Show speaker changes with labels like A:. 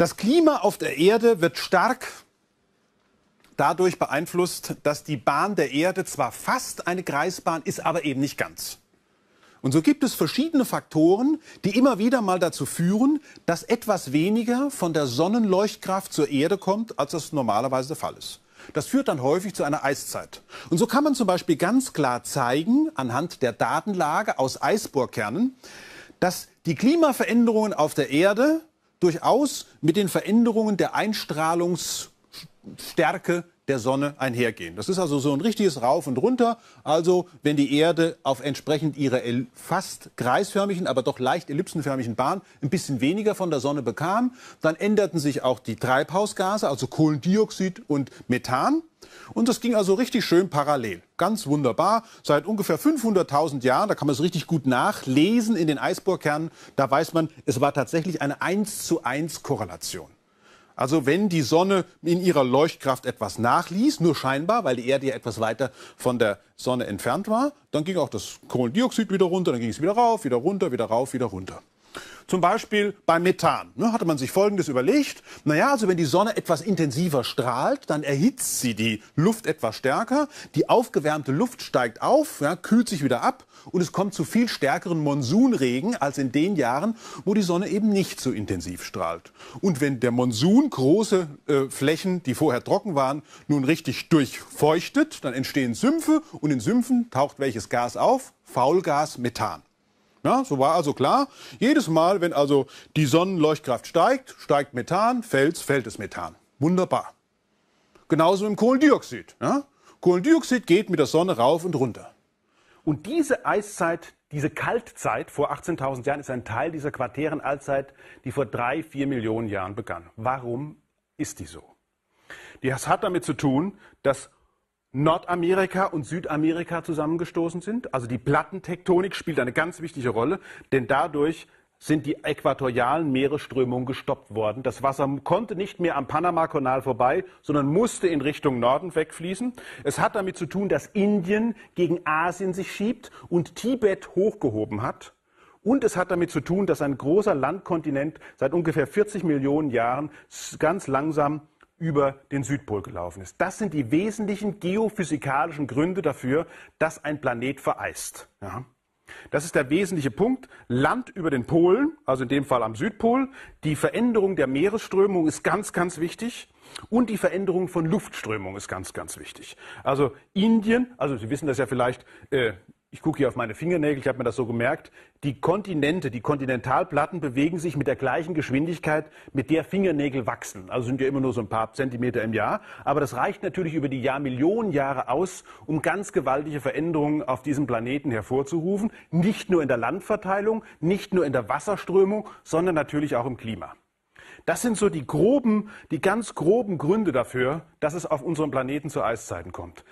A: Das Klima auf der Erde wird stark dadurch beeinflusst, dass die Bahn der Erde zwar fast eine Kreisbahn ist, aber eben nicht ganz. Und so gibt es verschiedene Faktoren, die immer wieder mal dazu führen, dass etwas weniger von der Sonnenleuchtkraft zur Erde kommt, als das normalerweise der Fall ist. Das führt dann häufig zu einer Eiszeit. Und so kann man zum Beispiel ganz klar zeigen, anhand der Datenlage aus Eisbohrkernen, dass die Klimaveränderungen auf der Erde durchaus mit den Veränderungen der Einstrahlungsstärke der Sonne einhergehen. Das ist also so ein richtiges Rauf und Runter. Also wenn die Erde auf entsprechend ihrer fast kreisförmigen, aber doch leicht ellipsenförmigen Bahn ein bisschen weniger von der Sonne bekam, dann änderten sich auch die Treibhausgase, also Kohlendioxid und Methan. Und das ging also richtig schön parallel. Ganz wunderbar. Seit ungefähr 500.000 Jahren, da kann man es richtig gut nachlesen in den Eisbohrkernen, da weiß man, es war tatsächlich eine 1 zu 1 Korrelation. Also wenn die Sonne in ihrer Leuchtkraft etwas nachließ, nur scheinbar, weil die Erde ja etwas weiter von der Sonne entfernt war, dann ging auch das Kohlendioxid wieder runter, dann ging es wieder rauf, wieder runter, wieder rauf, wieder runter. Zum Beispiel beim Methan ne, hatte man sich Folgendes überlegt. Naja, also wenn die Sonne etwas intensiver strahlt, dann erhitzt sie die Luft etwas stärker. Die aufgewärmte Luft steigt auf, ja, kühlt sich wieder ab und es kommt zu viel stärkeren Monsunregen als in den Jahren, wo die Sonne eben nicht so intensiv strahlt. Und wenn der Monsun große äh, Flächen, die vorher trocken waren, nun richtig durchfeuchtet, dann entstehen Sümpfe und in Sümpfen taucht welches Gas auf? Faulgas Methan. Ja, so war also klar, jedes Mal, wenn also die Sonnenleuchtkraft steigt, steigt Methan, fällt, fällt es Methan. Wunderbar. Genauso im Kohlendioxid. Ja? Kohlendioxid geht mit der Sonne rauf und runter. Und diese Eiszeit, diese Kaltzeit vor 18.000 Jahren ist ein Teil dieser Quartärenallzeit, die vor drei, vier Millionen Jahren begann. Warum ist die so? Das hat damit zu tun, dass Nordamerika und Südamerika zusammengestoßen sind. Also die Plattentektonik spielt eine ganz wichtige Rolle, denn dadurch sind die äquatorialen Meeresströmungen gestoppt worden. Das Wasser konnte nicht mehr am Panamakanal vorbei, sondern musste in Richtung Norden wegfließen. Es hat damit zu tun, dass Indien gegen Asien sich schiebt und Tibet hochgehoben hat. Und es hat damit zu tun, dass ein großer Landkontinent seit ungefähr 40 Millionen Jahren ganz langsam über den Südpol gelaufen ist. Das sind die wesentlichen geophysikalischen Gründe dafür, dass ein Planet vereist. Ja. Das ist der wesentliche Punkt. Land über den Polen, also in dem Fall am Südpol. Die Veränderung der Meeresströmung ist ganz, ganz wichtig. Und die Veränderung von Luftströmung ist ganz, ganz wichtig. Also Indien, also Sie wissen das ja vielleicht, äh, ich gucke hier auf meine Fingernägel, ich habe mir das so gemerkt, die Kontinente, die Kontinentalplatten bewegen sich mit der gleichen Geschwindigkeit, mit der Fingernägel wachsen. Also sind ja immer nur so ein paar Zentimeter im Jahr. Aber das reicht natürlich über die Jahrmillionen Jahre aus, um ganz gewaltige Veränderungen auf diesem Planeten hervorzurufen. Nicht nur in der Landverteilung, nicht nur in der Wasserströmung, sondern natürlich auch im Klima. Das sind so die groben, die ganz groben Gründe dafür, dass es auf unserem Planeten zu Eiszeiten kommt.